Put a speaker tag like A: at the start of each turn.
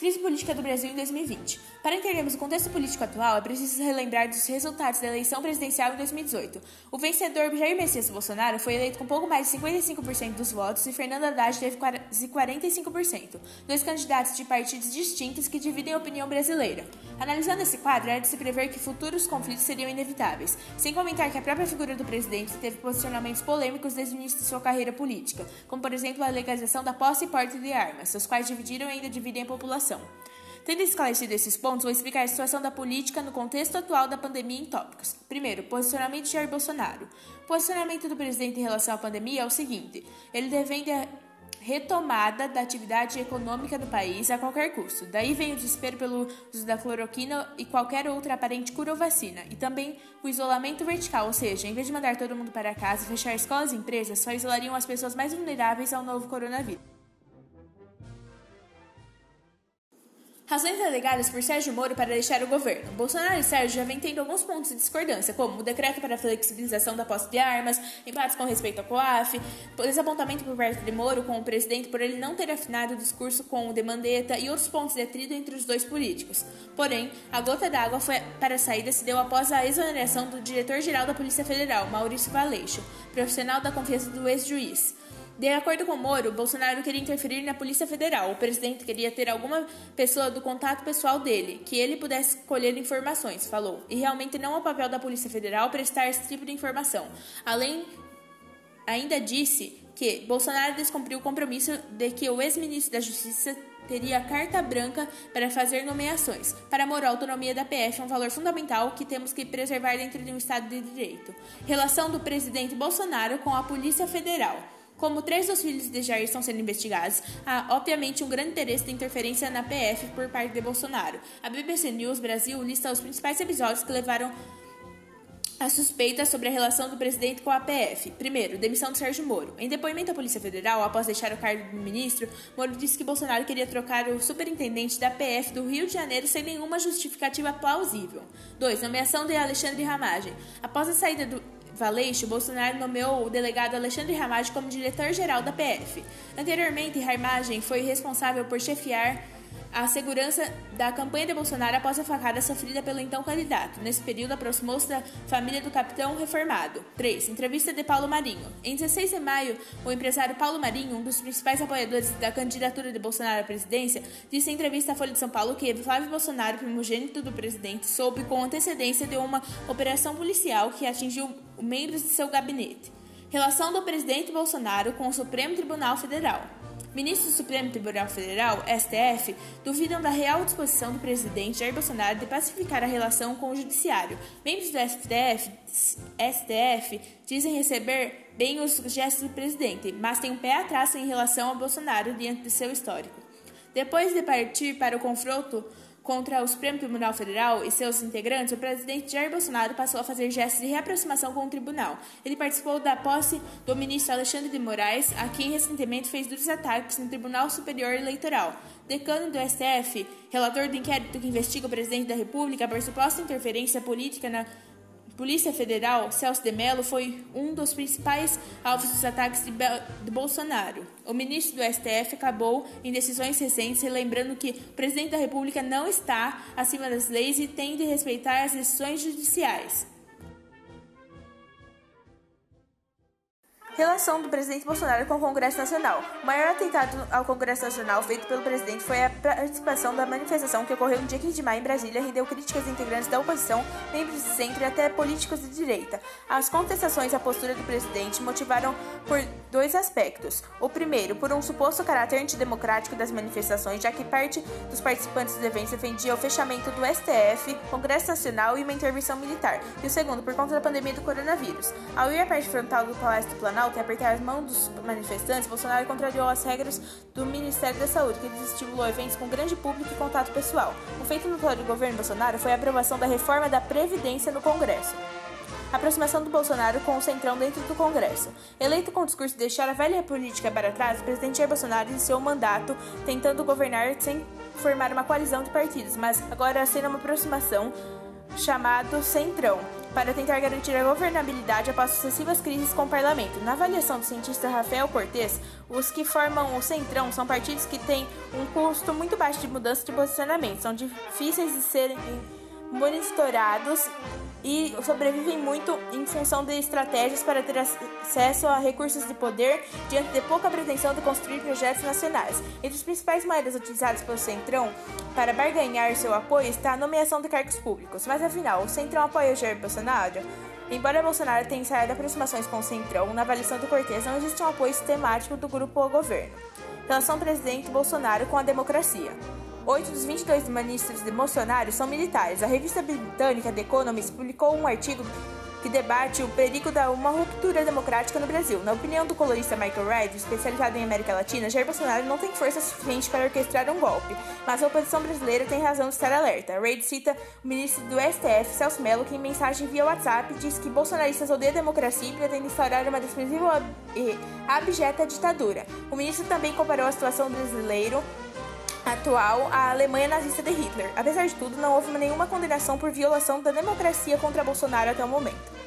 A: Crise política do Brasil em 2020. Para entendermos o contexto político atual, é preciso relembrar dos resultados da eleição presidencial em 2018. O vencedor Jair Messias Bolsonaro foi eleito com pouco mais de 55% dos votos e Fernando Haddad teve quase 45%, dois candidatos de partidos distintos que dividem a opinião brasileira. Analisando esse quadro, é de se prever que futuros conflitos seriam inevitáveis, sem comentar que a própria figura do presidente teve posicionamentos polêmicos desde o início de sua carreira política, como por exemplo a legalização da posse e porte de armas, os quais dividiram e ainda dividem a população. Tendo esclarecido esses pontos, vou explicar a situação da política no contexto atual da pandemia em tópicos. Primeiro, posicionamento de Jair Bolsonaro. O posicionamento do presidente em relação à pandemia é o seguinte: ele defende a retomada da atividade econômica do país a qualquer custo. Daí vem o desespero pelo uso da cloroquina e qualquer outra aparente cura ou vacina. E também o isolamento vertical, ou seja, em vez de mandar todo mundo para casa fechar escolas e empresas, só isolariam as pessoas mais vulneráveis ao novo coronavírus. Razões alegadas por Sérgio Moro para deixar o governo. Bolsonaro e Sérgio já vêm tendo alguns pontos de discordância, como o decreto para a flexibilização da posse de armas, embates com respeito ao COAF, desapontamento por parte de Moro com o presidente por ele não ter afinado o discurso com o de Mandetta e outros pontos de atrito entre os dois políticos. Porém, a gota d'água para a saída se deu após a exoneração do diretor-geral da Polícia Federal, Maurício Valeixo, profissional da confiança do ex-juiz. De acordo com Moro, Bolsonaro queria interferir na Polícia Federal. O presidente queria ter alguma pessoa do contato pessoal dele, que ele pudesse colher informações, falou. E realmente não é o papel da Polícia Federal prestar esse tipo de informação. Além, ainda disse que Bolsonaro descumpriu o compromisso de que o ex-ministro da Justiça teria carta branca para fazer nomeações. Para Moro, a autonomia da PF é um valor fundamental que temos que preservar dentro de um Estado de Direito. Relação do presidente Bolsonaro com a Polícia Federal. Como três dos filhos de Jair estão sendo investigados, há obviamente um grande interesse de interferência na PF por parte de Bolsonaro. A BBC News Brasil lista os principais episódios que levaram a suspeita sobre a relação do presidente com a PF. Primeiro, demissão de Sérgio Moro. Em depoimento à Polícia Federal, após deixar o cargo de ministro, Moro disse que Bolsonaro queria trocar o superintendente da PF do Rio de Janeiro sem nenhuma justificativa plausível. 2. Nomeação de Alexandre Ramagem. Após a saída do Valeixo, Bolsonaro nomeou o delegado Alexandre Ramagem como diretor-geral da PF. Anteriormente, Ramagem foi responsável por chefiar a segurança da campanha de Bolsonaro após a facada sofrida pelo então candidato. Nesse período, aproximou-se da família do capitão reformado. 3. Entrevista de Paulo Marinho. Em 16 de maio, o empresário Paulo Marinho, um dos principais apoiadores da candidatura de Bolsonaro à presidência, disse em entrevista à Folha de São Paulo que Flávio Bolsonaro, primogênito do presidente, soube com antecedência de uma operação policial que atingiu membros de seu gabinete. Relação do presidente Bolsonaro com o Supremo Tribunal Federal. Ministros do Supremo Tribunal Federal, STF, duvidam da real disposição do presidente Jair Bolsonaro de pacificar a relação com o judiciário. Membros do STF, STF dizem receber bem os gestos do presidente, mas têm um pé atrás em relação a Bolsonaro diante de seu histórico. Depois de partir para o confronto contra o Supremo Tribunal Federal e seus integrantes, o presidente Jair Bolsonaro passou a fazer gestos de reaproximação com o tribunal. Ele participou da posse do ministro Alexandre de Moraes, a quem recentemente fez duros ataques no Tribunal Superior Eleitoral. Decano do STF, relator do inquérito que investiga o presidente da República por suposta interferência política na Polícia Federal, Celso de Mello foi um dos principais alvos dos ataques de, de, Bolsonaro. O ministro do STF acabou em decisões recentes relembrando que o presidente da República não está acima das leis e tem de respeitar as decisões judiciais. Relação do presidente Bolsonaro com o Congresso Nacional. O maior atentado ao Congresso Nacional feito pelo presidente foi a participação da manifestação que ocorreu no dia 15 de maio em Brasília e rendeu críticas integrantes da oposição, membros de centro e até políticos de direita. As contestações à postura do presidente motivaram por dois aspectos. O primeiro, por um suposto caráter antidemocrático das manifestações, já que parte dos participantes do evento defendia o fechamento do STF, Congresso Nacional e uma intervenção militar. E o segundo, por conta da pandemia do coronavírus. Ao ir à parte frontal do Palácio do Planalto, e apertar as mãos dos manifestantes, Bolsonaro contrariou as regras do Ministério da Saúde, que desestimulou eventos com grande público e contato pessoal. O feito notório do governo Bolsonaro foi a aprovação da reforma da Previdência no Congresso. A aproximação do Bolsonaro com o Centrão dentro do Congresso. Eleito com o discurso de deixar a velha política para trás, o presidente Jair Bolsonaro iniciou o mandato tentando governar sem formar uma coalizão de partidos, mas agora sendo uma aproximação chamado Centrão. Para tentar garantir a governabilidade após sucessivas crises com o parlamento. Na avaliação do cientista Rafael Cortes, os que formam o Centrão são partidos que têm um custo muito baixo de mudança de posicionamento, são difíceis de serem monitorados e sobrevivem muito em função de estratégias para ter acesso a recursos de poder diante de pouca pretensão de construir projetos nacionais. Entre as principais moedas utilizadas pelo Centrão para barganhar seu apoio está a nomeação de cargos públicos. Mas afinal, o Centrão apoia o Jair Bolsonaro? Embora Bolsonaro tenha ensaiado aproximações com o Centrão, na avaliação do Cortes não existe um apoio sistemático do grupo ao governo. Relação presidente Bolsonaro com a democracia. Oito dos 22 ministros de Bolsonaro são militares. A revista britânica The Economist publicou um artigo que debate o perigo de uma ruptura democrática no Brasil. Na opinião do colorista Michael Reid, especializado em América Latina, Jair Bolsonaro não tem força suficiente para orquestrar um golpe, mas a oposição brasileira tem razão de estar alerta. Reid cita o ministro do STF, Celso Mello, que em mensagem via WhatsApp diz que bolsonaristas odeiam a democracia e pretendem instaurar uma desprezível e abjeta ditadura. O ministro também comparou a situação brasileira atual a Alemanha nazista de Hitler. Apesar de tudo, não houve nenhuma condenação por violação da democracia contra Bolsonaro até o momento.